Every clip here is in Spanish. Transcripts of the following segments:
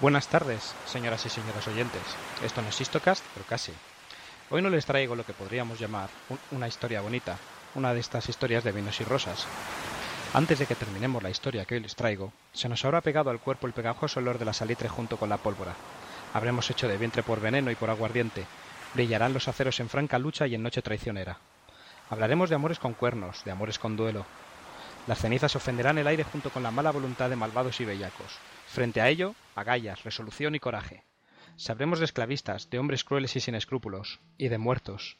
Buenas tardes, señoras y señores oyentes. Esto no es Histocast, pero casi. Hoy no les traigo lo que podríamos llamar una historia bonita, una de estas historias de vinos y rosas. Antes de que terminemos la historia que hoy les traigo, se nos habrá pegado al cuerpo el pegajoso olor de la salitre junto con la pólvora. Habremos hecho de vientre por veneno y por aguardiente. Brillarán los aceros en franca lucha y en noche traicionera. Hablaremos de amores con cuernos, de amores con duelo. Las cenizas ofenderán el aire junto con la mala voluntad de malvados y bellacos. Frente a ello, agallas, resolución y coraje. Sabremos de esclavistas, de hombres crueles y sin escrúpulos, y de muertos.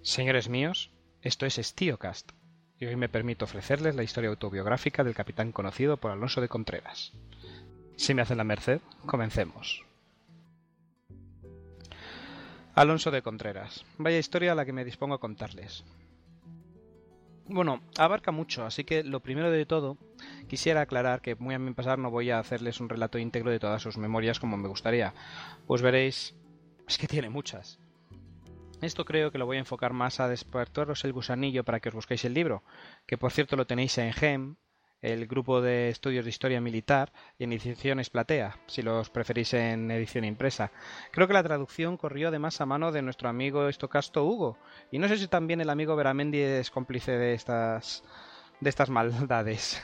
Señores míos, esto es Estíocast, y hoy me permito ofrecerles la historia autobiográfica del capitán conocido por Alonso de Contreras. Si me hacen la merced, comencemos. Alonso de Contreras. Vaya historia a la que me dispongo a contarles. Bueno, abarca mucho, así que lo primero de todo quisiera aclarar que muy a mi pasar no voy a hacerles un relato íntegro de todas sus memorias como me gustaría. Pues veréis, es que tiene muchas. Esto creo que lo voy a enfocar más a despertaros el gusanillo para que os busquéis el libro, que por cierto lo tenéis en GEM, el grupo de estudios de historia militar y en Platea, si los preferís en edición impresa. Creo que la traducción corrió además a mano de nuestro amigo estocasto Hugo, y no sé si también el amigo Veramendi es cómplice de estas de estas maldades.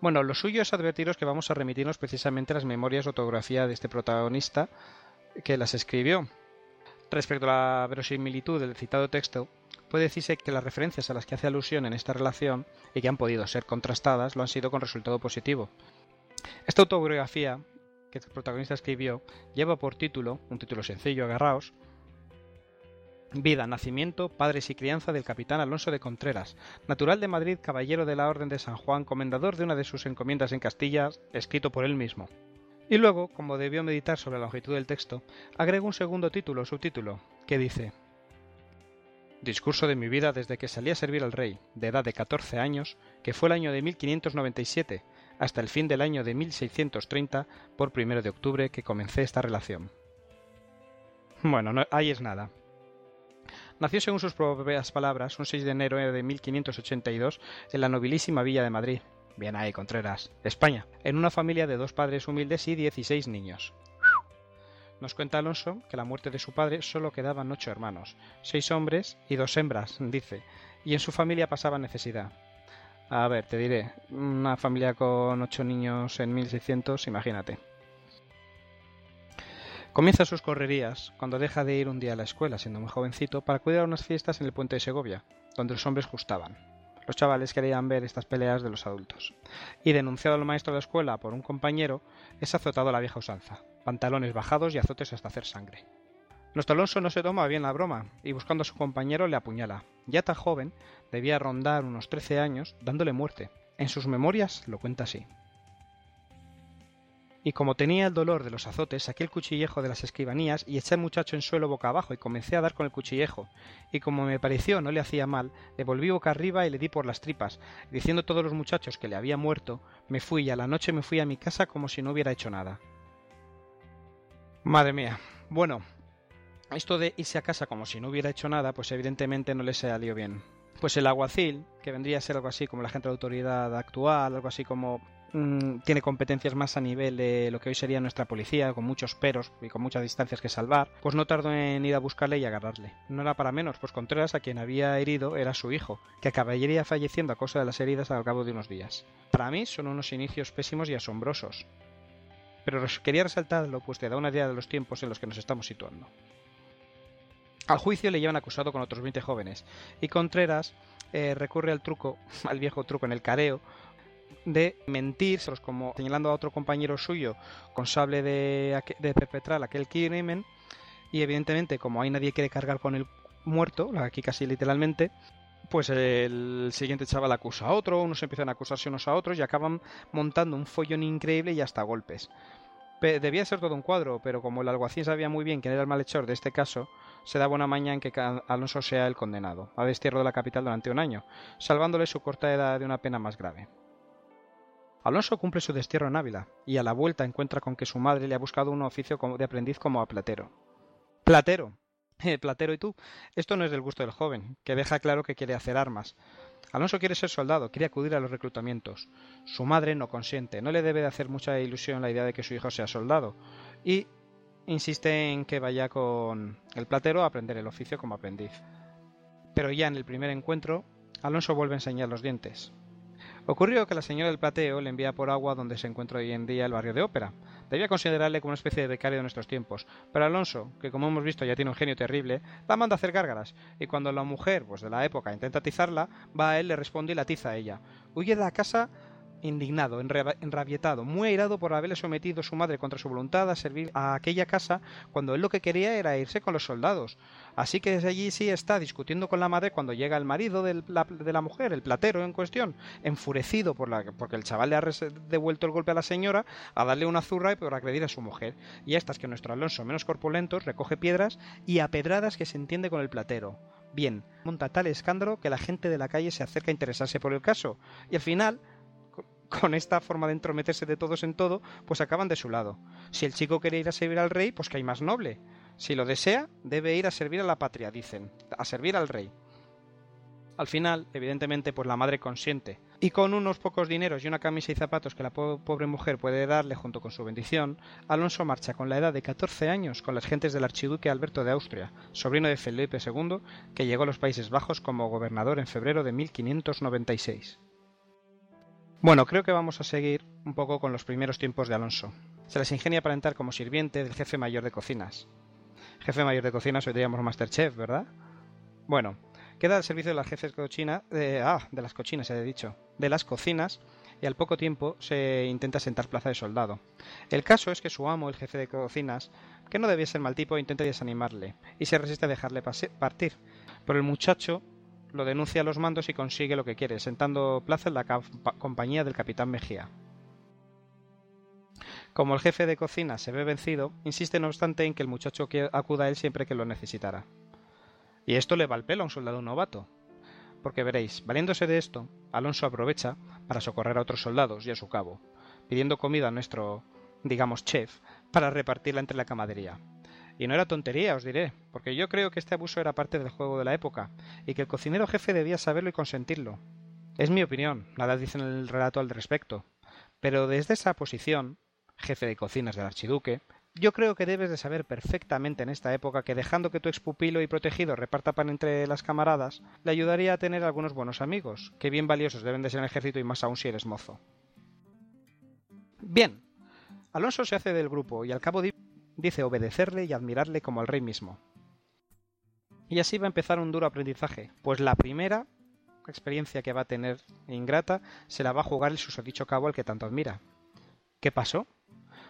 Bueno, lo suyo es advertiros que vamos a remitirnos precisamente las memorias o autografía de este protagonista que las escribió. Respecto a la verosimilitud del citado texto, puede decirse que las referencias a las que hace alusión en esta relación y que han podido ser contrastadas lo han sido con resultado positivo. Esta autobiografía que el protagonista escribió lleva por título, un título sencillo, agarraos, Vida, nacimiento, padres y crianza del capitán Alonso de Contreras, natural de Madrid, caballero de la Orden de San Juan, comendador de una de sus encomiendas en Castilla, escrito por él mismo. Y luego, como debió meditar sobre la longitud del texto, agrega un segundo título o subtítulo, que dice Discurso de mi vida desde que salí a servir al rey, de edad de 14 años, que fue el año de 1597, hasta el fin del año de 1630, por primero de octubre, que comencé esta relación. Bueno, no, ahí es nada. Nació, según sus propias palabras, un 6 de enero de 1582 en la nobilísima villa de Madrid. Bien ahí, Contreras, España, en una familia de dos padres humildes y 16 niños. Nos cuenta Alonso que la muerte de su padre solo quedaban ocho hermanos, seis hombres y dos hembras, dice, y en su familia pasaba necesidad. A ver, te diré, una familia con ocho niños en 1600, imagínate. Comienza sus correrías cuando deja de ir un día a la escuela, siendo muy jovencito, para cuidar unas fiestas en el puente de Segovia, donde los hombres gustaban. Los chavales querían ver estas peleas de los adultos. Y denunciado al maestro de la escuela por un compañero, es azotado a la vieja usanza, pantalones bajados y azotes hasta hacer sangre. Nuestro Alonso no se toma bien la broma y buscando a su compañero le apuñala. Ya tan joven, debía rondar unos 13 años, dándole muerte. En sus memorias lo cuenta así. Y como tenía el dolor de los azotes, saqué el cuchillejo de las escribanías y eché al muchacho en suelo boca abajo y comencé a dar con el cuchillejo. Y como me pareció no le hacía mal, le volví boca arriba y le di por las tripas. Diciendo a todos los muchachos que le había muerto, me fui y a la noche me fui a mi casa como si no hubiera hecho nada. Madre mía. Bueno, esto de irse a casa como si no hubiera hecho nada, pues evidentemente no le salió bien. Pues el alguacil, que vendría a ser algo así como la gente de autoridad actual, algo así como mm, tiene competencias más a nivel de lo que hoy sería nuestra policía, con muchos peros y con muchas distancias que salvar, pues no tardó en ir a buscarle y agarrarle. No era para menos, pues Contreras a quien había herido era su hijo, que acabaría falleciendo a causa de las heridas al cabo de unos días. Para mí son unos inicios pésimos y asombrosos, pero quería resaltarlo pues te da una idea de los tiempos en los que nos estamos situando. Al juicio le llevan acusado con otros 20 jóvenes y Contreras eh, recurre al truco, al viejo truco en el careo, de mentir, como señalando a otro compañero suyo con sable de, de perpetrar aquel crimen y evidentemente como ahí nadie quiere cargar con el muerto, aquí casi literalmente, pues el siguiente chaval acusa a otro, unos empiezan a acusarse unos a otros y acaban montando un follón increíble y hasta golpes. Debía ser todo un cuadro, pero como el alguacil sabía muy bien quién era el malhechor de este caso, se da buena maña en que Alonso sea el condenado, a destierro de la capital durante un año, salvándole su corta edad de una pena más grave. Alonso cumple su destierro en Ávila, y a la vuelta encuentra con que su madre le ha buscado un oficio de aprendiz como a platero. ¡Platero! Platero y tú, esto no es del gusto del joven, que deja claro que quiere hacer armas. Alonso quiere ser soldado, quiere acudir a los reclutamientos. Su madre no consiente, no le debe de hacer mucha ilusión la idea de que su hijo sea soldado y insiste en que vaya con el platero a aprender el oficio como aprendiz. Pero ya en el primer encuentro, Alonso vuelve a enseñar los dientes. Ocurrió que la señora del plateo le envía por agua donde se encuentra hoy en día el barrio de Ópera. Debía considerarle como una especie de becario de nuestros tiempos, pero Alonso, que como hemos visto ya tiene un genio terrible, la manda a hacer gárgaras, y cuando la mujer, pues de la época, intenta atizarla, va a él, le responde y la atiza a ella. Huye de la casa indignado, enrabietado, muy airado por haberle sometido su madre contra su voluntad a servir a aquella casa cuando él lo que quería era irse con los soldados. Así que desde allí sí está discutiendo con la madre cuando llega el marido de la, mujer, el platero en cuestión, enfurecido por la, porque el chaval le ha devuelto el golpe a la señora a darle una zurra y por agredir a su mujer. Y estas que nuestro Alonso, menos corpulento, recoge piedras y a pedradas que se entiende con el platero. Bien, monta tal escándalo que la gente de la calle se acerca a interesarse por el caso. Y al final con esta forma de entrometerse de todos en todo, pues acaban de su lado. Si el chico quiere ir a servir al rey, pues que hay más noble. Si lo desea, debe ir a servir a la patria, dicen, a servir al rey. Al final, evidentemente, pues la madre consiente. Y con unos pocos dineros y una camisa y zapatos que la pobre mujer puede darle junto con su bendición, Alonso marcha con la edad de 14 años con las gentes del archiduque Alberto de Austria, sobrino de Felipe II, que llegó a los Países Bajos como gobernador en febrero de 1596. Bueno, creo que vamos a seguir un poco con los primeros tiempos de Alonso. Se les ingenia para entrar como sirviente del jefe mayor de cocinas. Jefe mayor de cocinas, hoy diríamos Masterchef, ¿verdad? Bueno, queda al servicio de las jefes cochina, de, ah, de las cochinas, he dicho, de las cocinas, y al poco tiempo se intenta sentar plaza de soldado. El caso es que su amo, el jefe de cocinas, que no debía ser mal tipo, intenta desanimarle y se resiste a dejarle partir. Pero el muchacho lo denuncia a los mandos y consigue lo que quiere, sentando plaza en la compañía del capitán Mejía. Como el jefe de cocina se ve vencido, insiste no obstante en que el muchacho acuda a él siempre que lo necesitara. Y esto le va al pelo a un soldado novato. Porque veréis, valiéndose de esto, Alonso aprovecha para socorrer a otros soldados y a su cabo, pidiendo comida a nuestro, digamos, chef, para repartirla entre la camadería. Y no era tontería, os diré, porque yo creo que este abuso era parte del juego de la época, y que el cocinero jefe debía saberlo y consentirlo. Es mi opinión, nada dice en el relato al respecto. Pero desde esa posición, jefe de cocinas del archiduque, yo creo que debes de saber perfectamente en esta época que dejando que tu expupilo y protegido reparta pan entre las camaradas, le ayudaría a tener algunos buenos amigos, que bien valiosos deben de ser en el ejército y más aún si eres mozo. Bien, Alonso se hace del grupo y al cabo de dice obedecerle y admirarle como al rey mismo. Y así va a empezar un duro aprendizaje, pues la primera experiencia que va a tener ingrata se la va a jugar el susodicho cabo al que tanto admira. ¿Qué pasó?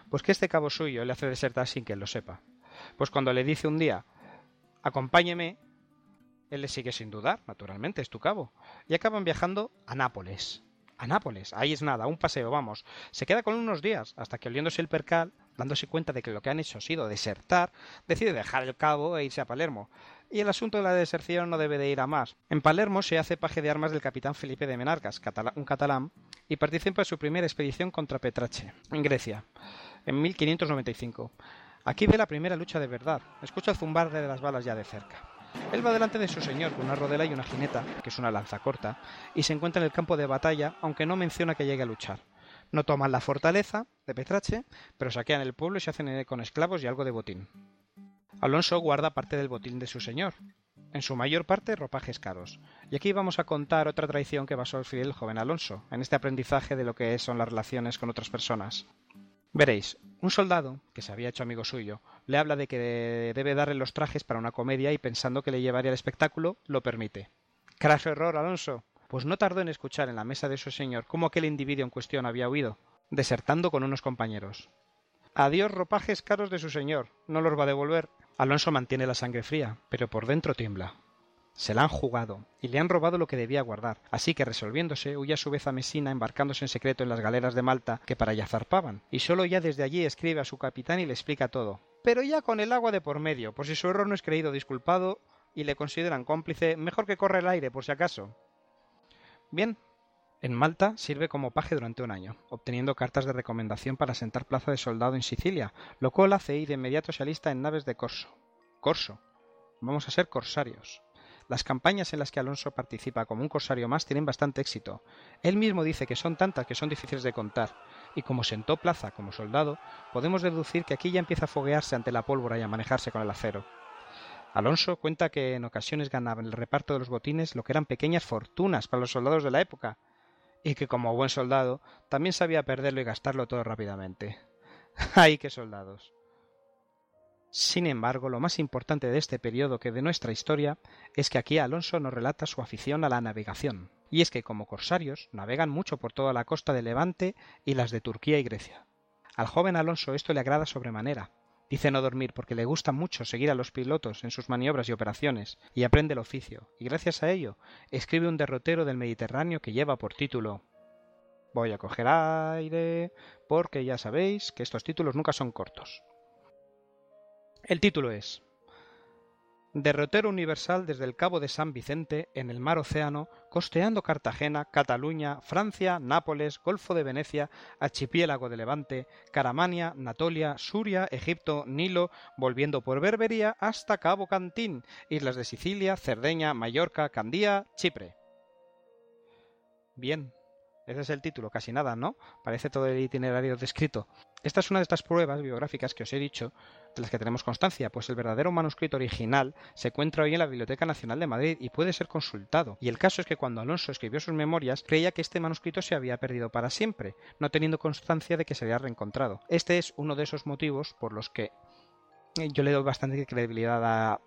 Pues que este cabo suyo le hace desertar sin que él lo sepa. Pues cuando le dice un día, acompáñeme, él le sigue sin dudar, naturalmente, es tu cabo, y acaban viajando a Nápoles. A Nápoles, ahí es nada, un paseo, vamos. Se queda con unos días, hasta que oliéndose el percal, dándose cuenta de que lo que han hecho ha sido desertar, decide dejar el cabo e irse a Palermo. Y el asunto de la deserción no debe de ir a más. En Palermo se hace paje de armas del capitán Felipe de Menarcas, un catalán, y participa en su primera expedición contra Petrache, en Grecia, en 1595. Aquí ve la primera lucha de verdad, escucha el zumbar de las balas ya de cerca. Él va delante de su señor con una rodela y una jineta, que es una lanza corta, y se encuentra en el campo de batalla, aunque no menciona que llegue a luchar. No toman la fortaleza de Petrache, pero saquean el pueblo y se hacen con esclavos y algo de botín. Alonso guarda parte del botín de su señor, en su mayor parte ropajes caros. Y aquí vamos a contar otra traición que basó el fiel joven Alonso, en este aprendizaje de lo que son las relaciones con otras personas. Veréis, un soldado, que se había hecho amigo suyo, le habla de que debe darle los trajes para una comedia y pensando que le llevaría el espectáculo, lo permite. Craso error, Alonso. Pues no tardó en escuchar en la mesa de su señor cómo aquel individuo en cuestión había huido, desertando con unos compañeros. Adiós ropajes caros de su señor, no los va a devolver. Alonso mantiene la sangre fría, pero por dentro tiembla. Se la han jugado y le han robado lo que debía guardar, así que resolviéndose huye a su vez a Mesina embarcándose en secreto en las galeras de Malta que para allá zarpaban, y solo ya desde allí escribe a su capitán y le explica todo. Pero ya con el agua de por medio, por si su error no es creído disculpado y le consideran cómplice, mejor que corre el aire por si acaso. Bien, en Malta sirve como paje durante un año, obteniendo cartas de recomendación para sentar plaza de soldado en Sicilia, lo cual hace ir de inmediato se alista en naves de corso. Corso. Vamos a ser corsarios. Las campañas en las que Alonso participa como un corsario más tienen bastante éxito. Él mismo dice que son tantas que son difíciles de contar, y como sentó plaza como soldado, podemos deducir que aquí ya empieza a foguearse ante la pólvora y a manejarse con el acero. Alonso cuenta que en ocasiones ganaba en el reparto de los botines lo que eran pequeñas fortunas para los soldados de la época, y que como buen soldado también sabía perderlo y gastarlo todo rápidamente. ¡Ay, qué soldados! Sin embargo, lo más importante de este periodo que de nuestra historia es que aquí Alonso nos relata su afición a la navegación, y es que como corsarios navegan mucho por toda la costa de Levante y las de Turquía y Grecia. Al joven Alonso esto le agrada sobremanera. Dice no dormir porque le gusta mucho seguir a los pilotos en sus maniobras y operaciones, y aprende el oficio, y gracias a ello escribe un derrotero del Mediterráneo que lleva por título Voy a coger aire, porque ya sabéis que estos títulos nunca son cortos. El título es Derrotero universal desde el Cabo de San Vicente en el mar Océano, costeando Cartagena, Cataluña, Francia, Nápoles, Golfo de Venecia, Archipiélago de Levante, Caramania, Natolia, Suria, Egipto, Nilo, volviendo por Berbería hasta Cabo Cantín, islas de Sicilia, Cerdeña, Mallorca, Candía, Chipre. Bien, ese es el título, casi nada, ¿no? Parece todo el itinerario descrito. Esta es una de estas pruebas biográficas que os he dicho, de las que tenemos constancia, pues el verdadero manuscrito original se encuentra hoy en la Biblioteca Nacional de Madrid y puede ser consultado. Y el caso es que cuando Alonso escribió sus memorias, creía que este manuscrito se había perdido para siempre, no teniendo constancia de que se había reencontrado. Este es uno de esos motivos por los que yo le doy bastante credibilidad a,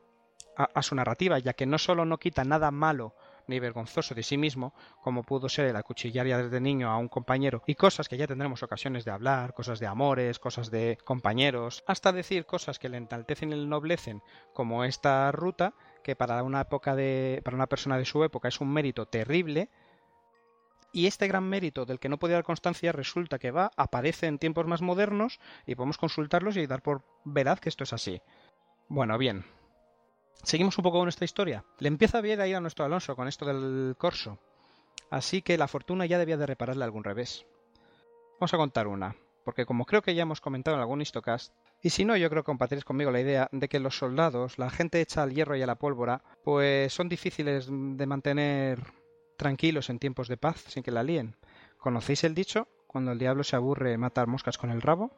a su narrativa, ya que no solo no quita nada malo ni vergonzoso de sí mismo, como pudo ser el acuchillar ya desde niño a un compañero, y cosas que ya tendremos ocasiones de hablar, cosas de amores, cosas de compañeros, hasta decir cosas que le entaltecen y le ennoblecen, como esta ruta, que para una época de. para una persona de su época es un mérito terrible, y este gran mérito del que no podía dar constancia resulta que va, aparece en tiempos más modernos y podemos consultarlos y dar por veraz que esto es así. Bueno, bien, Seguimos un poco con nuestra historia. Le empieza bien a ir a nuestro Alonso con esto del corso. Así que la fortuna ya debía de repararle algún revés. Vamos a contar una, porque como creo que ya hemos comentado en algún histocast, y si no, yo creo que compartiréis conmigo la idea de que los soldados, la gente hecha al hierro y a la pólvora, pues son difíciles de mantener tranquilos en tiempos de paz sin que la líen. ¿Conocéis el dicho? Cuando el diablo se aburre matar moscas con el rabo.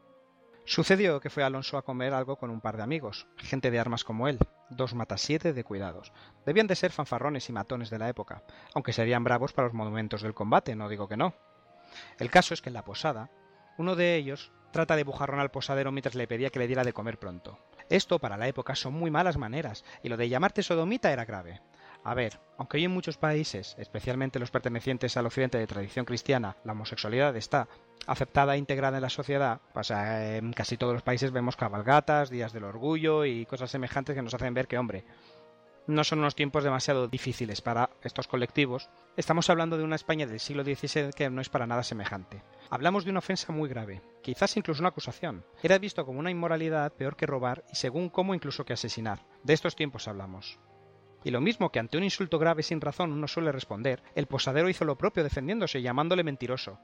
Sucedió que fue Alonso a comer algo con un par de amigos, gente de armas como él, dos matasiete de cuidados. Debían de ser fanfarrones y matones de la época, aunque serían bravos para los momentos del combate, no digo que no. El caso es que en la posada, uno de ellos trata de bujarrón al posadero mientras le pedía que le diera de comer pronto. Esto para la época son muy malas maneras, y lo de llamarte sodomita era grave. A ver, aunque hoy en muchos países, especialmente los pertenecientes al occidente de tradición cristiana, la homosexualidad está aceptada e integrada en la sociedad, pues eh, en casi todos los países vemos cabalgatas, días del orgullo y cosas semejantes que nos hacen ver que, hombre, no son unos tiempos demasiado difíciles para estos colectivos. Estamos hablando de una España del siglo XVI que no es para nada semejante. Hablamos de una ofensa muy grave, quizás incluso una acusación. Era visto como una inmoralidad peor que robar y según cómo incluso que asesinar. De estos tiempos hablamos. Y lo mismo que ante un insulto grave sin razón uno suele responder, el posadero hizo lo propio defendiéndose, llamándole mentiroso,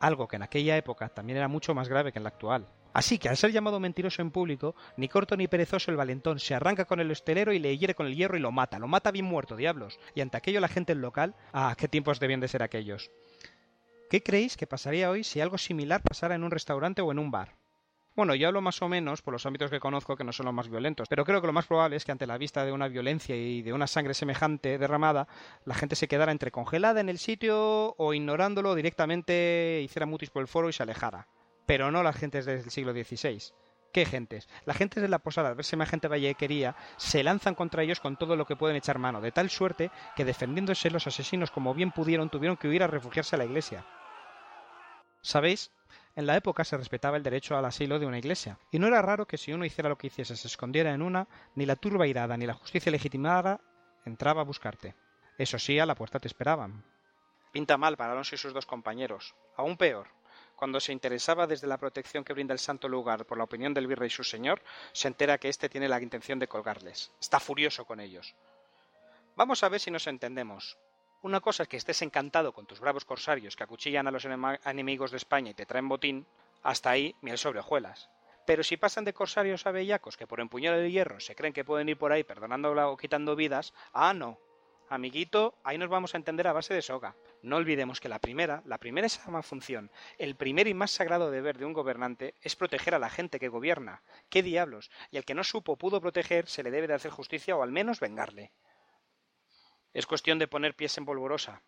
algo que en aquella época también era mucho más grave que en la actual. Así que al ser llamado mentiroso en público, ni corto ni perezoso el valentón se arranca con el estelero y le hiere con el hierro y lo mata, lo mata bien muerto, diablos. Y ante aquello la gente local, ah, qué tiempos debían de ser aquellos. ¿Qué creéis que pasaría hoy si algo similar pasara en un restaurante o en un bar? Bueno, yo hablo más o menos por los ámbitos que conozco que no son los más violentos, pero creo que lo más probable es que ante la vista de una violencia y de una sangre semejante derramada, la gente se quedara entre congelada en el sitio o ignorándolo directamente hiciera mutis por el foro y se alejara. Pero no las gentes del siglo XVI. ¿Qué gentes? Las gentes de la posada, al ver semejante vallequería, se lanzan contra ellos con todo lo que pueden echar mano, de tal suerte que defendiéndose los asesinos como bien pudieron tuvieron que huir a refugiarse a la iglesia. ¿Sabéis? En la época se respetaba el derecho al asilo de una iglesia, y no era raro que si uno hiciera lo que hiciese se escondiera en una, ni la turba irada ni la justicia legitimada entraba a buscarte. Eso sí, a la puerta te esperaban. Pinta mal para Alonso y sus dos compañeros. Aún peor, cuando se interesaba desde la protección que brinda el santo lugar por la opinión del virrey su señor, se entera que éste tiene la intención de colgarles. Está furioso con ellos. Vamos a ver si nos entendemos. Una cosa es que estés encantado con tus bravos corsarios que acuchillan a los enemigos de España y te traen botín, hasta ahí miel sobre hojuelas. Pero si pasan de corsarios a bellacos que por empuñar el hierro se creen que pueden ir por ahí perdonando o quitando vidas, ah, no. Amiguito, ahí nos vamos a entender a base de soga. No olvidemos que la primera, la primera esa función, el primer y más sagrado deber de un gobernante es proteger a la gente que gobierna. ¿Qué diablos? Y al que no supo pudo proteger se le debe de hacer justicia o al menos vengarle. Es cuestión de poner pies en polvorosa.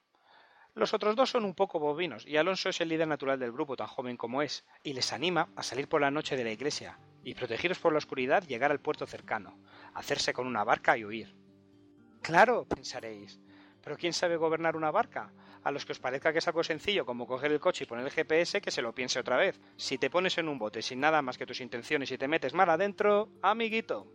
Los otros dos son un poco bovinos y Alonso es el líder natural del grupo, tan joven como es, y les anima a salir por la noche de la iglesia y, protegidos por la oscuridad, llegar al puerto cercano, hacerse con una barca y huir. Claro, pensaréis, pero ¿quién sabe gobernar una barca? A los que os parezca que es algo sencillo como coger el coche y poner el GPS, que se lo piense otra vez. Si te pones en un bote sin nada más que tus intenciones y te metes mal adentro, amiguito,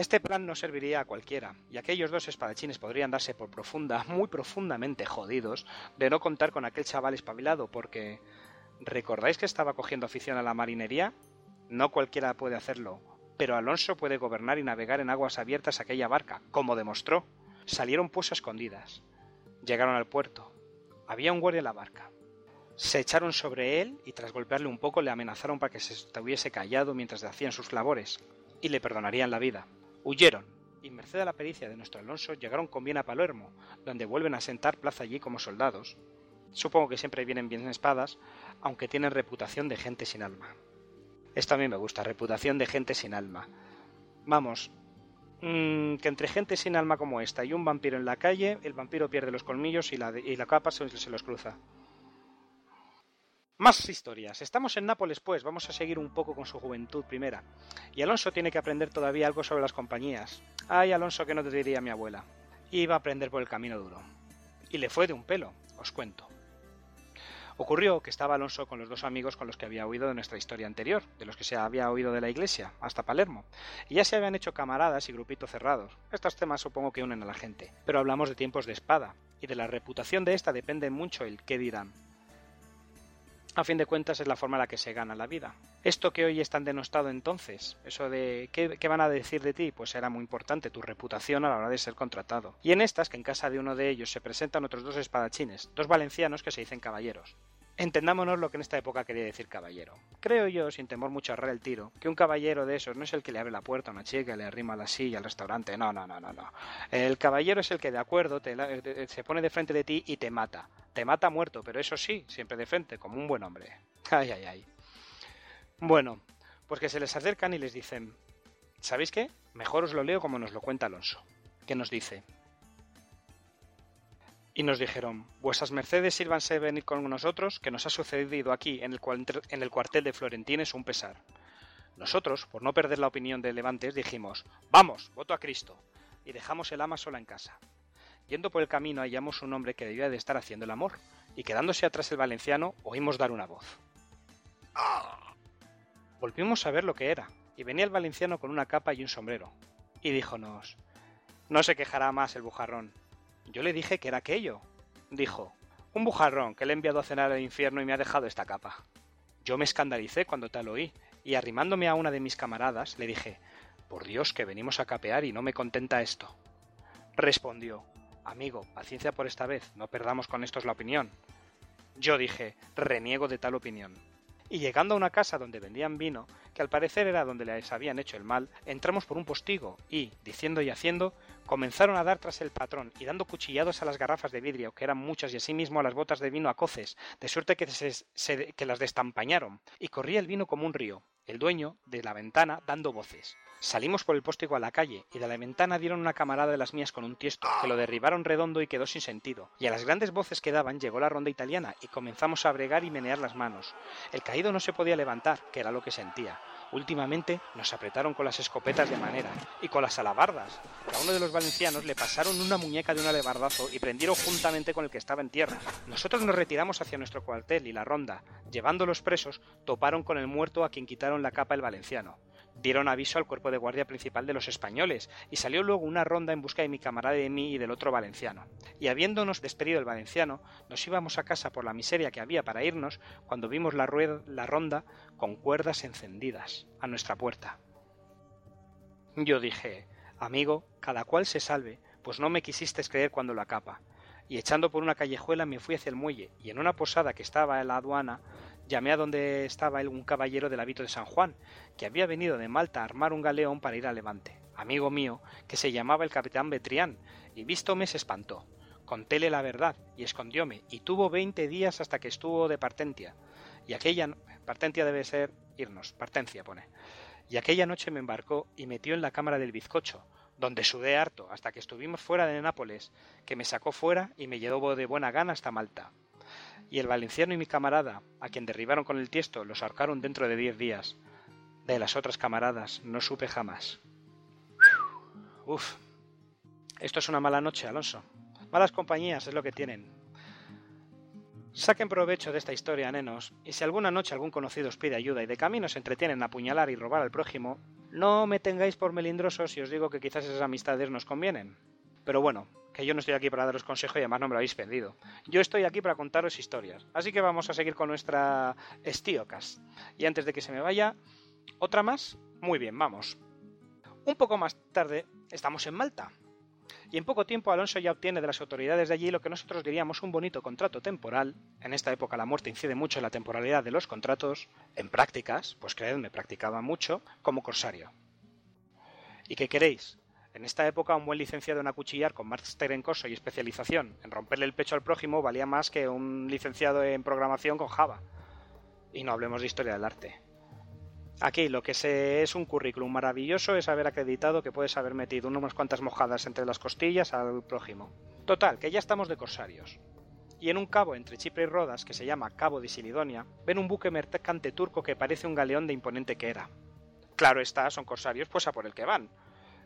este plan no serviría a cualquiera, y aquellos dos espadachines podrían darse por profunda, muy profundamente jodidos, de no contar con aquel chaval espabilado, porque... ¿Recordáis que estaba cogiendo afición a la marinería? No cualquiera puede hacerlo, pero Alonso puede gobernar y navegar en aguas abiertas aquella barca, como demostró. Salieron pues a escondidas. Llegaron al puerto. Había un guardia en la barca. Se echaron sobre él y tras golpearle un poco le amenazaron para que se estuviese callado mientras hacían sus labores, y le perdonarían la vida. Huyeron, y merced a la pericia de nuestro Alonso llegaron con bien a Palermo, donde vuelven a sentar plaza allí como soldados. Supongo que siempre vienen bien espadas, aunque tienen reputación de gente sin alma. Esto a mí me gusta, reputación de gente sin alma. Vamos, mmm, que entre gente sin alma como esta y un vampiro en la calle, el vampiro pierde los colmillos y la, y la capa se, se los cruza. Más historias. Estamos en Nápoles, pues, vamos a seguir un poco con su juventud primera. Y Alonso tiene que aprender todavía algo sobre las compañías. Ay, Alonso, que no te diría mi abuela. Iba a aprender por el camino duro. Y le fue de un pelo, os cuento. Ocurrió que estaba Alonso con los dos amigos con los que había oído de nuestra historia anterior, de los que se había oído de la iglesia, hasta Palermo, y ya se habían hecho camaradas y grupitos cerrados. Estos temas supongo que unen a la gente, pero hablamos de tiempos de espada, y de la reputación de esta depende mucho el qué dirán. A fin de cuentas es la forma en la que se gana la vida. Esto que hoy es tan denostado entonces, eso de ¿qué, ¿qué, van a decir de ti, pues era muy importante, tu reputación a la hora de ser contratado. Y en estas, que en casa de uno de ellos se presentan otros dos espadachines, dos valencianos que se dicen caballeros. Entendámonos lo que en esta época quería decir caballero. Creo yo, sin temor mucho a errar el tiro, que un caballero de esos no es el que le abre la puerta a una chica, le arrima la silla al restaurante. No, no, no, no, no. El caballero es el que de acuerdo te, te, se pone de frente de ti y te mata. Te mata muerto, pero eso sí, siempre de frente, como un buen hombre. Ay, ay, ay. Bueno, pues que se les acercan y les dicen, ¿sabéis qué? Mejor os lo leo como nos lo cuenta Alonso, que nos dice, y nos dijeron, vuestras mercedes sírvanse venir con nosotros, que nos ha sucedido aquí en el, en el cuartel de Florentines un pesar. Nosotros, por no perder la opinión de Levantes, dijimos, vamos, voto a Cristo, y dejamos el ama sola en casa. Yendo por el camino hallamos un hombre que debía de estar haciendo el amor, y quedándose atrás el valenciano, oímos dar una voz. Volvimos a ver lo que era, y venía el valenciano con una capa y un sombrero, y díjonos, no se quejará más el bujarrón, yo le dije que era aquello. Dijo, un bujarrón que le he enviado a cenar al infierno y me ha dejado esta capa. Yo me escandalicé cuando tal oí, y arrimándome a una de mis camaradas, le dije, por Dios que venimos a capear y no me contenta esto. Respondió, amigo, paciencia por esta vez, no perdamos con estos la opinión. Yo dije, reniego de tal opinión. Y llegando a una casa donde vendían vino, que al parecer era donde les habían hecho el mal, entramos por un postigo y, diciendo y haciendo, comenzaron a dar tras el patrón y dando cuchillados a las garrafas de vidrio, que eran muchas, y asimismo a las botas de vino a coces, de suerte que, se, que las destampañaron, y corría el vino como un río, el dueño de la ventana dando voces. Salimos por el postigo a la calle y de la ventana dieron una camarada de las mías con un tiesto, que lo derribaron redondo y quedó sin sentido. Y a las grandes voces que daban llegó la ronda italiana y comenzamos a bregar y menear las manos. El caído no se podía levantar, que era lo que sentía. Últimamente nos apretaron con las escopetas de manera y con las alabardas. A uno de los valencianos le pasaron una muñeca de un alebardazo y prendieron juntamente con el que estaba en tierra. Nosotros nos retiramos hacia nuestro cuartel y la ronda, llevando los presos, toparon con el muerto a quien quitaron la capa el valenciano dieron aviso al cuerpo de guardia principal de los españoles, y salió luego una ronda en busca de mi camarada y de mí y del otro valenciano. Y habiéndonos despedido el valenciano, nos íbamos a casa por la miseria que había para irnos, cuando vimos la, rueda, la ronda con cuerdas encendidas a nuestra puerta. Yo dije, amigo, cada cual se salve, pues no me quisiste creer cuando la capa. Y echando por una callejuela me fui hacia el muelle, y en una posada que estaba en la aduana llamé a donde estaba un caballero del hábito de San Juan, que había venido de Malta a armar un galeón para ir a Levante. amigo mío, que se llamaba el capitán Betrián, y vístome se espantó. Contéle la verdad, y escondióme, y tuvo veinte días hasta que estuvo de partentia. Y aquella... Partentia debe ser irnos, partencia pone. Y aquella noche me embarcó y metió en la cámara del bizcocho, donde sudé harto hasta que estuvimos fuera de Nápoles, que me sacó fuera y me llevó de buena gana hasta Malta. Y el valenciano y mi camarada, a quien derribaron con el tiesto, los ahorcaron dentro de diez días. De las otras camaradas no supe jamás. Uf. Esto es una mala noche, Alonso. Malas compañías es lo que tienen. Saquen provecho de esta historia, nenos, y si alguna noche algún conocido os pide ayuda y de camino se entretienen a apuñalar y robar al prójimo, no me tengáis por melindrosos si os digo que quizás esas amistades nos convienen. Pero bueno, que yo no estoy aquí para daros consejo y además no me lo habéis pedido. Yo estoy aquí para contaros historias. Así que vamos a seguir con nuestra Estiocas. Y antes de que se me vaya, otra más. Muy bien, vamos. Un poco más tarde estamos en Malta. Y en poco tiempo Alonso ya obtiene de las autoridades de allí lo que nosotros diríamos un bonito contrato temporal. En esta época la muerte incide mucho en la temporalidad de los contratos. En prácticas, pues creedme, practicaba mucho como corsario. ¿Y qué queréis? En esta época un buen licenciado en acuchillar con máster en coso y especialización en romperle el pecho al prójimo valía más que un licenciado en programación con Java. Y no hablemos de historia del arte. Aquí lo que es un currículum maravilloso es haber acreditado que puedes haber metido unas cuantas mojadas entre las costillas al prójimo. Total, que ya estamos de corsarios. Y en un cabo entre Chipre y Rodas, que se llama Cabo de Silidonia, ven un buque mercante turco que parece un galeón de imponente que era. Claro está, son corsarios, pues a por el que van.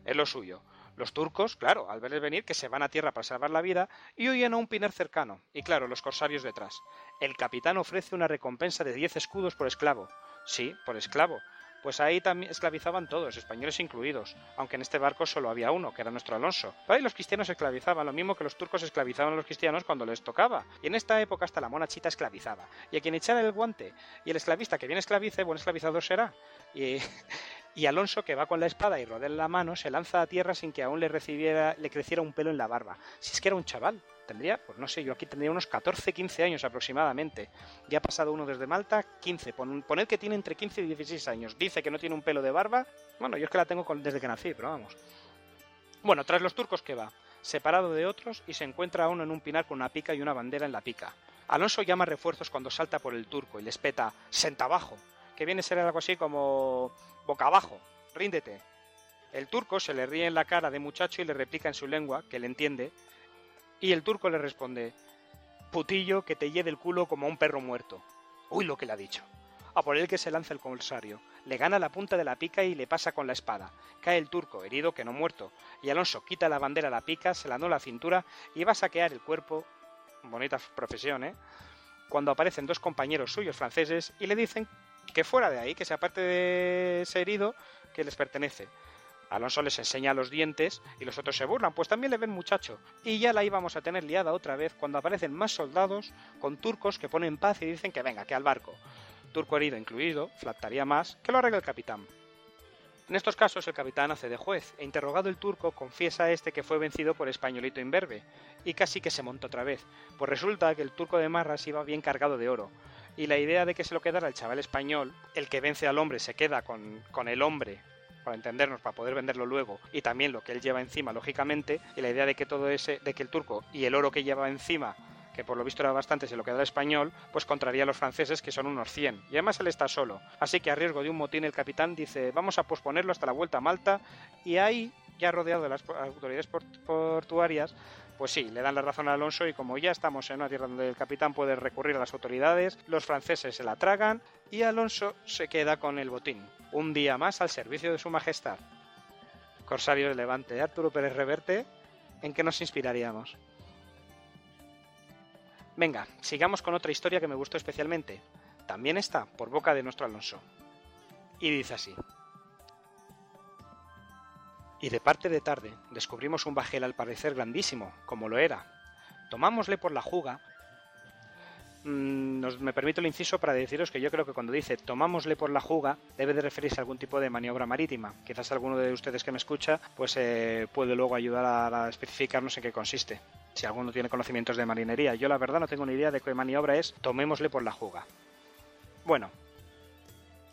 Es lo suyo. Los turcos, claro, al verles venir, que se van a tierra para salvar la vida, y huyen a un pinar cercano, y claro, los corsarios detrás. El capitán ofrece una recompensa de 10 escudos por esclavo, Sí, por esclavo. Pues ahí también esclavizaban todos, españoles incluidos, aunque en este barco solo había uno, que era nuestro Alonso. Pero ahí los cristianos esclavizaban, lo mismo que los turcos esclavizaban a los cristianos cuando les tocaba. Y en esta época hasta la monachita esclavizaba. Y a quien echara el guante y el esclavista que bien esclavice, buen esclavizador será. Y, y Alonso, que va con la espada y rodea la mano, se lanza a tierra sin que aún le recibiera, le creciera un pelo en la barba. Si es que era un chaval tendría, pues no sé, yo aquí tendría unos 14, 15 años aproximadamente. Ya ha pasado uno desde Malta, 15. Poned que tiene entre 15 y 16 años. Dice que no tiene un pelo de barba. Bueno, yo es que la tengo desde que nací, pero vamos. Bueno, tras los turcos que va, separado de otros y se encuentra uno en un pinar con una pica y una bandera en la pica. Alonso llama refuerzos cuando salta por el turco y les peta senta abajo, que viene a ser algo así como boca abajo, ríndete. El turco se le ríe en la cara de muchacho y le replica en su lengua, que le entiende, y el turco le responde, putillo que te lleve el culo como a un perro muerto. Uy, lo que le ha dicho. A por él que se lanza el corsario, le gana la punta de la pica y le pasa con la espada. Cae el turco, herido que no muerto, y Alonso quita la bandera a la pica, se la la cintura y va a saquear el cuerpo. Bonita profesión, ¿eh? Cuando aparecen dos compañeros suyos franceses y le dicen que fuera de ahí, que se aparte de ese herido que les pertenece. Alonso les enseña los dientes y los otros se burlan, pues también le ven muchacho. Y ya la íbamos a tener liada otra vez cuando aparecen más soldados con turcos que ponen paz y dicen que venga, que al barco. Turco herido incluido, flactaría más, que lo arregle el capitán. En estos casos el capitán hace de juez e interrogado el turco confiesa a este que fue vencido por españolito imberbe y casi que se monta otra vez, pues resulta que el turco de Marras iba bien cargado de oro y la idea de que se lo quedara el chaval español, el que vence al hombre se queda con, con el hombre para entendernos, para poder venderlo luego, y también lo que él lleva encima, lógicamente, y la idea de que todo ese, de que el turco y el oro que lleva encima que por lo visto era bastante, se lo queda el español, pues contraría a los franceses, que son unos 100. Y además él está solo. Así que a riesgo de un motín, el capitán dice, vamos a posponerlo hasta la vuelta a Malta, y ahí, ya rodeado de las autoridades portuarias, pues sí, le dan la razón a Alonso y como ya estamos en una tierra donde el capitán puede recurrir a las autoridades, los franceses se la tragan y Alonso se queda con el botín, un día más al servicio de su majestad. Corsario de Levante, Arturo Pérez Reverte, ¿en qué nos inspiraríamos? Venga, sigamos con otra historia que me gustó especialmente. También está por boca de nuestro Alonso. Y dice así. Y de parte de tarde descubrimos un bajel al parecer grandísimo, como lo era. Tomámosle por la juga. Mm, nos, me permito el inciso para deciros que yo creo que cuando dice tomámosle por la juga debe de referirse a algún tipo de maniobra marítima. Quizás alguno de ustedes que me escucha pues eh, puede luego ayudar a, a especificarnos en qué consiste. Si alguno tiene conocimientos de marinería. Yo la verdad no tengo ni idea de qué maniobra es tomémosle por la juga. Bueno,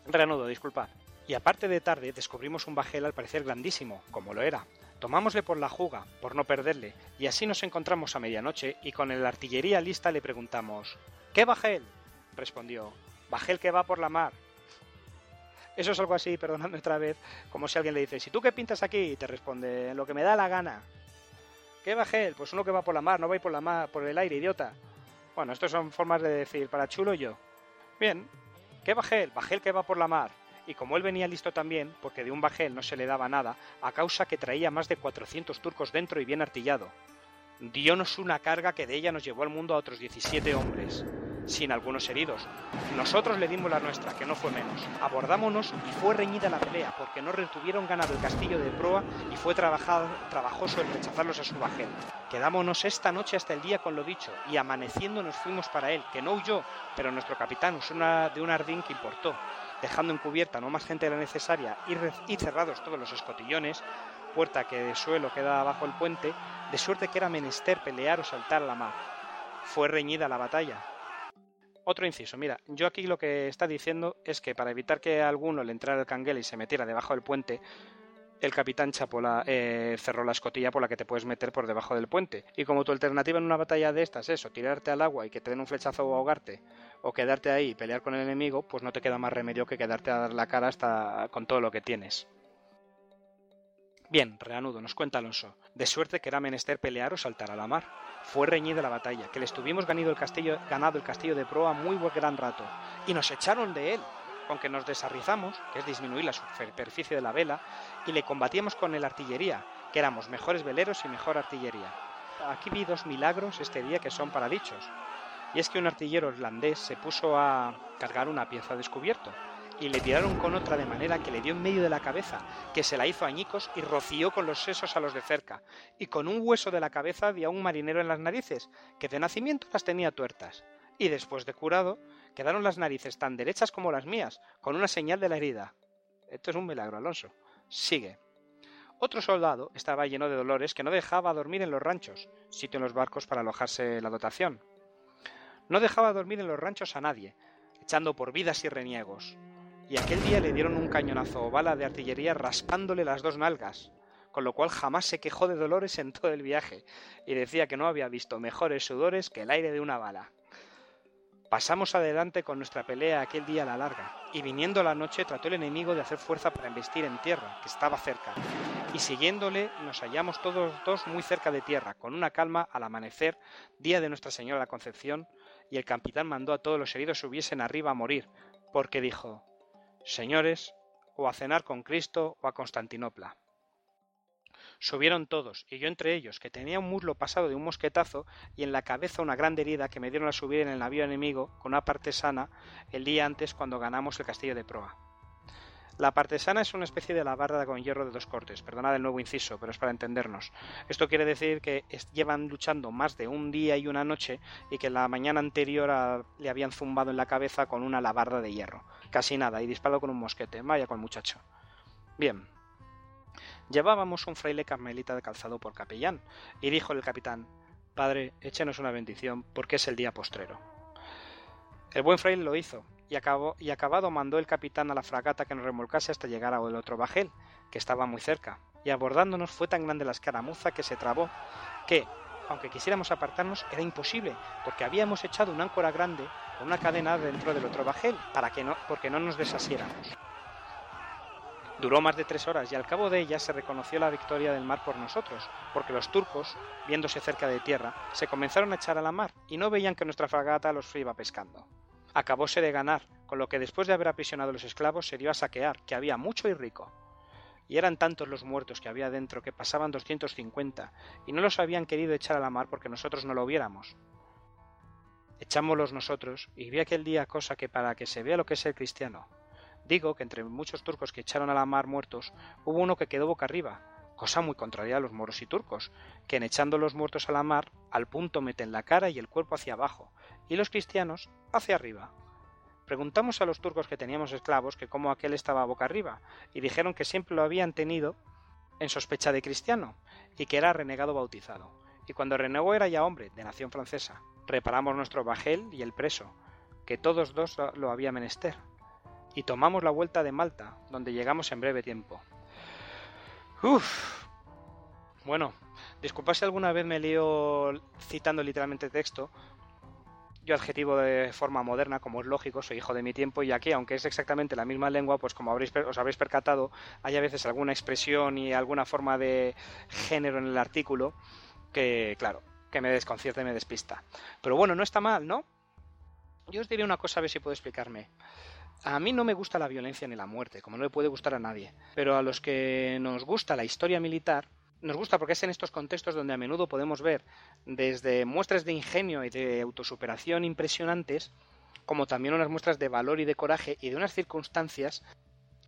reanudo, disculpad. Y Y aparte de tarde descubrimos un bajel al parecer grandísimo, como lo era. Tomámosle por la juga, por no perderle, y así nos encontramos a medianoche y con el artillería lista le preguntamos ¿Qué bajel? respondió Bajel que va por la mar. Eso es algo así, perdonadme otra vez, como si alguien le dice, si tú qué pintas aquí, y te responde, lo que me da la gana. ¿Qué bajel? Pues uno que va por la mar, no va por la mar, por el aire, idiota. Bueno, estas son formas de decir, para chulo yo. Bien, ¿qué bajel? Bajel que va por la mar. Y como él venía listo también, porque de un bajel no se le daba nada, a causa que traía más de 400 turcos dentro y bien artillado. Diónos una carga que de ella nos llevó al mundo a otros 17 hombres sin algunos heridos. Nosotros le dimos la nuestra, que no fue menos. Abordámonos y fue reñida la pelea, porque no retuvieron ganado el castillo de proa y fue trabajoso el rechazarlos a su bajel. Quedámonos esta noche hasta el día con lo dicho, y amaneciendo nos fuimos para él, que no huyó, pero nuestro capitán usó una, de un ardín que importó, dejando encubierta no más gente de la necesaria y, cerrados todos los escotillones, puerta que de suelo queda bajo el puente, de suerte que era menester pelear o saltar a la mar. Fue reñida la batalla, otro inciso, mira, yo aquí lo que está diciendo es que para evitar que a alguno le entrara el canguel y se metiera debajo del puente, el capitán Chapola eh, cerró la escotilla por la que te puedes meter por debajo del puente. Y como tu alternativa en una batalla de estas es o tirarte al agua y que te den un flechazo o ahogarte, o quedarte ahí y pelear con el enemigo, pues no te queda más remedio que quedarte a dar la cara hasta con todo lo que tienes. Bien, reanudo, nos cuenta Alonso. De suerte que era menester pelear o saltar a la mar. Fue reñida la batalla, que le estuvimos ganado el castillo, ganado el castillo de proa muy buen gran rato, y nos echaron de él, con que nos desarrizamos, que es disminuir la superficie de la vela, y le combatíamos con el artillería, que éramos mejores veleros y mejor artillería. Aquí vi dos milagros este día que son para dichos. Y es que un artillero irlandés se puso a cargar una pieza descubierto, y le tiraron con otra de manera que le dio en medio de la cabeza, que se la hizo añicos y roció con los sesos a los de cerca, y con un hueso de la cabeza dio a un marinero en las narices, que de nacimiento las tenía tuertas, y después de curado, quedaron las narices tan derechas como las mías, con una señal de la herida. Esto es un milagro, Alonso. Sigue. Otro soldado estaba lleno de dolores que no dejaba dormir en los ranchos, sitio en los barcos para alojarse la dotación. No dejaba dormir en los ranchos a nadie, echando por vidas y reniegos y aquel día le dieron un cañonazo o bala de artillería raspándole las dos nalgas, con lo cual jamás se quejó de dolores en todo el viaje, y decía que no había visto mejores sudores que el aire de una bala. Pasamos adelante con nuestra pelea aquel día a la larga, y viniendo la noche trató el enemigo de hacer fuerza para embestir en tierra, que estaba cerca, y siguiéndole nos hallamos todos dos muy cerca de tierra, con una calma al amanecer, día de Nuestra Señora la Concepción, y el capitán mandó a todos los heridos subiesen arriba a morir, porque dijo señores, o a cenar con Cristo o a Constantinopla. Subieron todos, y yo entre ellos, que tenía un muslo pasado de un mosquetazo y en la cabeza una gran herida que me dieron a subir en el navío enemigo con una parte sana el día antes cuando ganamos el castillo de proa. La partesana es una especie de labarda con hierro de dos cortes, perdonad el nuevo inciso, pero es para entendernos. Esto quiere decir que llevan luchando más de un día y una noche y que la mañana anterior le habían zumbado en la cabeza con una labarda de hierro. Casi nada, y disparado con un mosquete. Vaya con muchacho. Bien. Llevábamos un fraile carmelita de calzado por capellán, y dijo el capitán Padre, échenos una bendición, porque es el día postrero. El buen fraile lo hizo, y, acabó, y acabado mandó el capitán a la fragata que nos remolcase hasta llegar al otro bajel, que estaba muy cerca, y abordándonos fue tan grande la escaramuza que se trabó, que, aunque quisiéramos apartarnos, era imposible, porque habíamos echado una áncora grande con una cadena dentro del otro bajel, para que no, porque no nos desasiéramos. Duró más de tres horas y al cabo de ella se reconoció la victoria del mar por nosotros, porque los turcos, viéndose cerca de tierra, se comenzaron a echar a la mar y no veían que nuestra fragata los iba pescando acabóse de ganar, con lo que después de haber aprisionado a los esclavos se dio a saquear, que había mucho y rico. Y eran tantos los muertos que había dentro que pasaban doscientos cincuenta, y no los habían querido echar a la mar porque nosotros no lo viéramos. Echámoslos nosotros, y vi aquel día cosa que para que se vea lo que es el cristiano. Digo que entre muchos turcos que echaron a la mar muertos, hubo uno que quedó boca arriba, cosa muy contraria a los moros y turcos, que en echando los muertos a la mar, al punto meten la cara y el cuerpo hacia abajo, y los cristianos hacia arriba. Preguntamos a los turcos que teníamos esclavos que cómo aquel estaba boca arriba, y dijeron que siempre lo habían tenido en sospecha de cristiano, y que era renegado bautizado. Y cuando renegó era ya hombre, de nación francesa. Reparamos nuestro bajel y el preso, que todos dos lo había menester. Y tomamos la vuelta de Malta, donde llegamos en breve tiempo. Uf. Bueno, disculpad si alguna vez me lío citando literalmente texto. Yo adjetivo de forma moderna, como es lógico, soy hijo de mi tiempo y aquí, aunque es exactamente la misma lengua, pues como habréis, os habréis percatado, hay a veces alguna expresión y alguna forma de género en el artículo que, claro, que me desconcierta y me despista. Pero bueno, no está mal, ¿no? Yo os diré una cosa a ver si puedo explicarme. A mí no me gusta la violencia ni la muerte, como no le puede gustar a nadie. Pero a los que nos gusta la historia militar, nos gusta porque es en estos contextos donde a menudo podemos ver desde muestras de ingenio y de autosuperación impresionantes, como también unas muestras de valor y de coraje y de unas circunstancias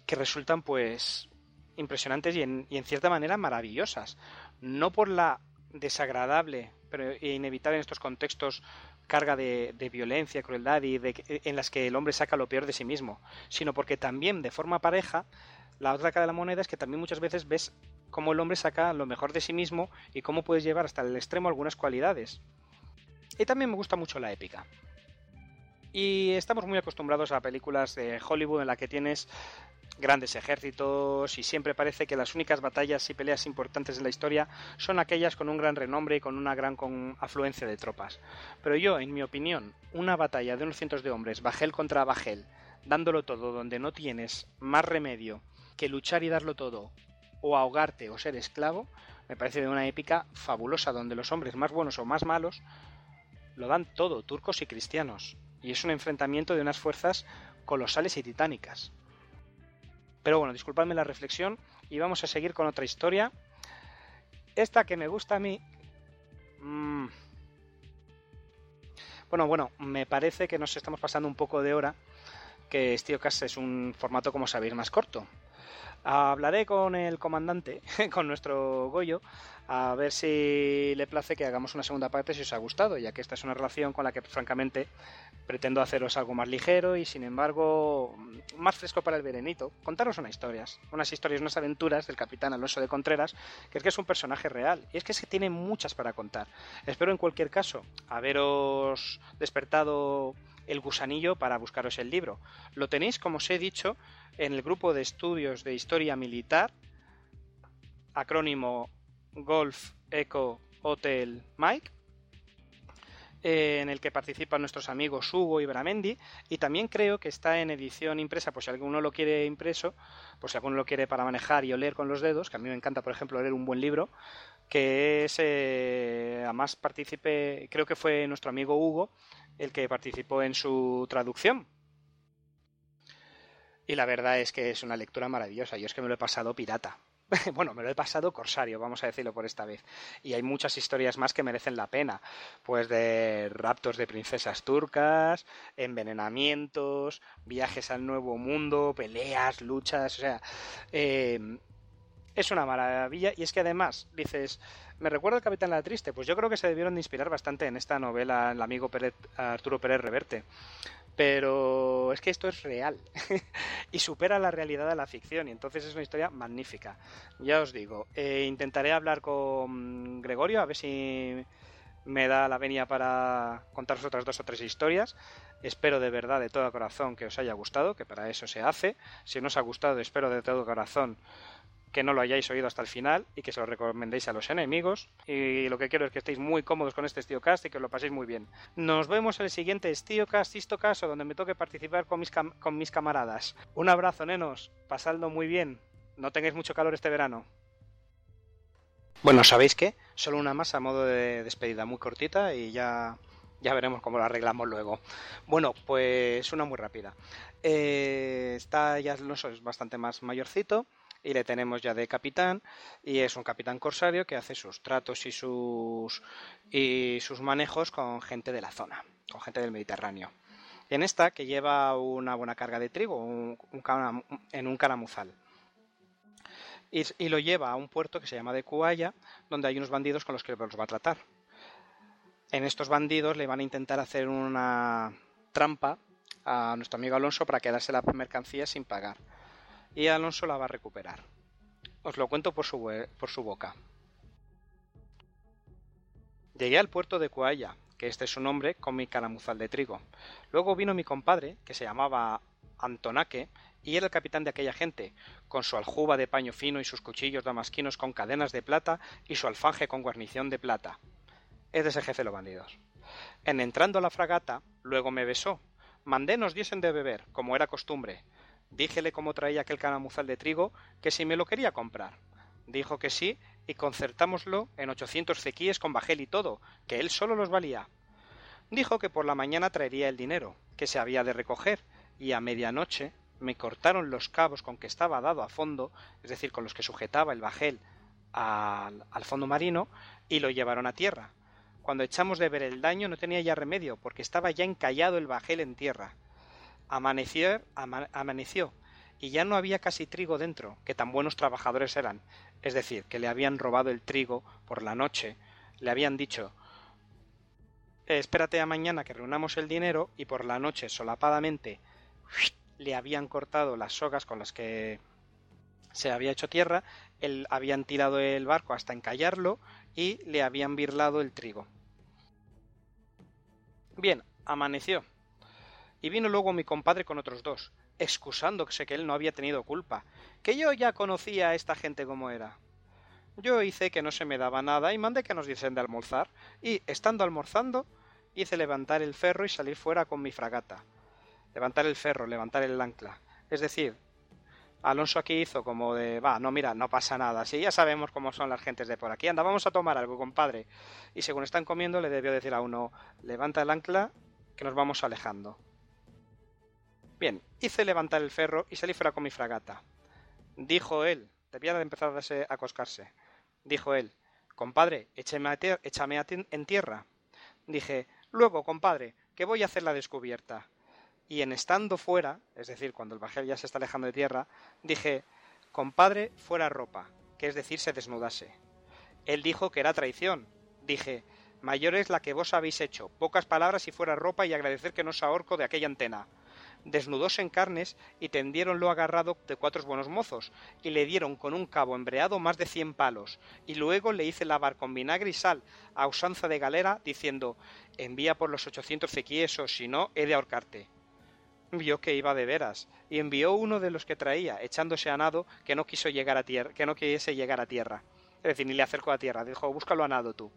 que resultan pues impresionantes y en, y en cierta manera maravillosas. No por la desagradable pero inevitable en estos contextos carga de, violencia, crueldad y de, en las que el hombre saca lo peor de sí mismo, sino porque también de forma pareja, la otra cara de la moneda es que también muchas veces ves cómo el hombre saca lo mejor de sí mismo y cómo puedes llevar hasta el extremo algunas cualidades. Y también me gusta mucho la épica. Y estamos muy acostumbrados a películas de Hollywood en la que tienes grandes ejércitos y siempre parece que las únicas batallas y peleas importantes de la historia son aquellas con un gran renombre y con una gran afluencia de tropas. Pero yo, en mi opinión, una batalla de unos cientos de hombres, Bajel contra Bajel, dándolo todo donde no tienes más remedio que luchar y darlo todo, o ahogarte o ser esclavo, me parece de una épica fabulosa donde los hombres más buenos o más malos lo dan todo, turcos y cristianos, y es un enfrentamiento de unas fuerzas colosales y titánicas. Pero bueno, disculpadme la reflexión y vamos a seguir con otra historia. Esta que me gusta a mí... Mm, bueno, bueno, me parece que nos estamos pasando un poco de hora, que Stiocast es un formato, como sabéis, más corto. Hablaré con el comandante, con nuestro Goyo, a ver si le place que hagamos una segunda parte si os ha gustado, ya que esta es una relación con la que francamente pretendo haceros algo más ligero y sin embargo más fresco para el verenito. Contaros unas historias, unas historias, unas aventuras del capitán Alonso de Contreras, que es que es un personaje real y es que se tiene muchas para contar. Espero en cualquier caso haberos despertado el gusanillo para buscaros el libro. Lo tenéis, como os he dicho, en el grupo de estudios de historia militar, acrónimo Golf Eco Hotel Mike, eh, en el que participan nuestros amigos Hugo y Bramendi, y también creo que está en edición impresa, por si alguno lo quiere impreso, por si alguno lo quiere para manejar y oler con los dedos, que a mí me encanta, por ejemplo, leer un buen libro, que es, eh, además participe, creo que fue nuestro amigo Hugo el que participó en su traducción. Y la verdad es que es una lectura maravillosa. Yo es que me lo he pasado pirata. bueno, me lo he pasado corsario, vamos a decirlo por esta vez. Y hay muchas historias más que merecen la pena. Pues de raptos de princesas turcas, envenenamientos, viajes al nuevo mundo, peleas, luchas, o sea... Eh, es una maravilla y es que además dices, me recuerda el Capitán La Triste, pues yo creo que se debieron de inspirar bastante en esta novela el amigo Arturo Pérez Reverte. Pero es que esto es real y supera la realidad de la ficción y entonces es una historia magnífica. Ya os digo, eh, intentaré hablar con Gregorio a ver si me da la venia para contaros otras dos o tres historias. Espero de verdad, de todo corazón, que os haya gustado, que para eso se hace. Si no os ha gustado, espero de todo corazón que no lo hayáis oído hasta el final y que se lo recomendéis a los enemigos. Y lo que quiero es que estéis muy cómodos con este StioCast y que lo paséis muy bien. Nos vemos en el siguiente StioCast, Histocast, donde me toque participar con mis, con mis camaradas. Un abrazo, nenos. Pasadlo muy bien. No tengáis mucho calor este verano. Bueno, ¿sabéis qué? Solo una más a modo de despedida muy cortita y ya ya veremos cómo lo arreglamos luego. Bueno, pues una muy rápida. Eh, está ya no es bastante más mayorcito y le tenemos ya de capitán y es un capitán corsario que hace sus tratos y sus y sus manejos con gente de la zona, con gente del Mediterráneo. En esta que lleva una buena carga de trigo en un caramuzal. Y, lo lleva a un puerto que se llama de Cuaya, donde hay unos bandidos con los que los va a tratar. En estos bandidos le van a intentar hacer una trampa a nuestro amigo Alonso para quedarse la mercancía sin pagar y Alonso la va a recuperar. Os lo cuento por su, boca. Llegué al puerto de Coaya, que este es su nombre, con mi caramuzal de trigo. Luego vino mi compadre, que se llamaba Antonaque, y era el capitán de aquella gente, con su aljuba de paño fino y sus cuchillos damasquinos con cadenas de plata y su alfanje con guarnición de plata. Es de ese jefe los bandidos. En entrando a la fragata, luego me besó. Mandé nos diesen de beber, como era costumbre. Díjele cómo traía aquel canamuzal de trigo, que si me lo quería comprar. Dijo que sí, y concertámoslo en ochocientos cequíes con bajel y todo, que él solo los valía. Dijo que por la mañana traería el dinero, que se había de recoger, y a medianoche me cortaron los cabos con que estaba dado a fondo, es decir, con los que sujetaba el bajel al, al fondo marino, y lo llevaron a tierra. Cuando echamos de ver el daño no tenía ya remedio, porque estaba ya encallado el bajel en tierra. Amaneció, amaneció, y ya no había casi trigo dentro, que tan buenos trabajadores eran, es decir, que le habían robado el trigo por la noche, le habían dicho espérate a mañana que reunamos el dinero y por la noche solapadamente le habían cortado las sogas con las que se había hecho tierra, el, habían tirado el barco hasta encallarlo y le habían birlado el trigo. Bien, amaneció. Y vino luego mi compadre con otros dos, excusándose que él no había tenido culpa, que yo ya conocía a esta gente como era. Yo hice que no se me daba nada y mandé que nos diesen de almorzar, y, estando almorzando, hice levantar el ferro y salir fuera con mi fragata levantar el ferro, levantar el ancla. Es decir, Alonso aquí hizo como de, va, no, mira, no pasa nada, si ya sabemos cómo son las gentes de por aquí, anda, vamos a tomar algo, compadre. Y según están comiendo, le debió decir a uno, levanta el ancla, que nos vamos alejando. Bien, hice levantar el ferro y salí fuera con mi fragata. Dijo él, debía de empezar a, darse, a coscarse. Dijo él, compadre, échame, échame en tierra. Dije, luego, compadre, que voy a hacer la descubierta y en estando fuera, es decir, cuando el bajel ya se está alejando de tierra, dije, compadre, fuera ropa, que es decir, se desnudase. Él dijo que era traición. Dije, mayor es la que vos habéis hecho, pocas palabras y fuera ropa y agradecer que no os ahorco de aquella antena. Desnudóse en carnes y tendiéronlo agarrado de cuatro buenos mozos, y le dieron con un cabo embreado más de cien palos, y luego le hice lavar con vinagre y sal, a usanza de galera, diciendo, envía por los ochocientos cequíes o si no, he de ahorcarte vio que iba de veras y envió uno de los que traía, echándose a nado, que no quiso llegar a tierra, que no quisiese llegar a tierra. Es decir, ni le acercó a tierra, dijo, búscalo a nado tú.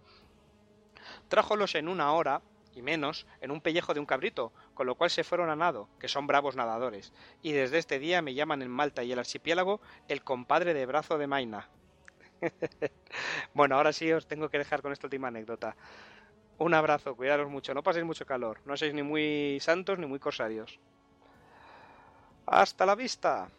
Trájolos en una hora, y menos, en un pellejo de un cabrito, con lo cual se fueron a nado, que son bravos nadadores, y desde este día me llaman en Malta y el archipiélago el compadre de brazo de Maina. bueno, ahora sí os tengo que dejar con esta última anécdota. Un abrazo, cuidaros mucho, no paséis mucho calor, no seáis ni muy santos ni muy corsarios. Hasta la vista.